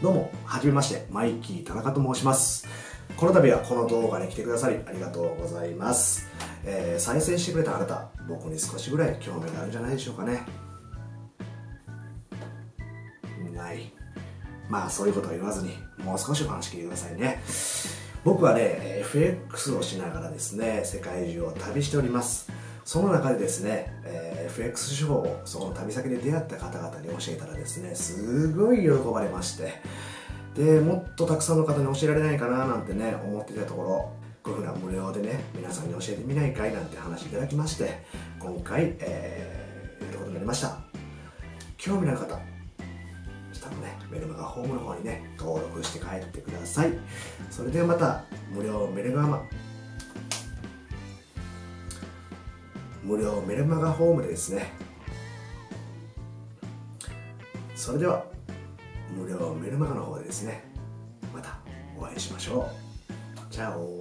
どうも、はじめまして、マイキー田中と申します。この度はこの動画に来てくださりありがとうございます。えー、再生してくれたあなた、僕に少しぐらい興味があるんじゃないでしょうかね。ない。まあ、そういうことは言わずに、もう少しお話聞いてくださいね。僕はね、FX をしながらですね、世界中を旅しております。その中でですね、えー、FX 手法をその旅先で出会った方々に教えたらですね、すごい喜ばれまして、で、もっとたくさんの方に教えられないかななんてね、思ってたところ、こういうふうな無料でね、皆さんに教えてみないかいなんて話いただきまして、今回、えー、やることになりました。興味のある方、下のね、メルマガホームの方にね、登録して帰ってください。それではまた、無料メルマガ無料メルマガホームでですね。それでは無料メルマガの方でですねまたお会いしましょう。チャオ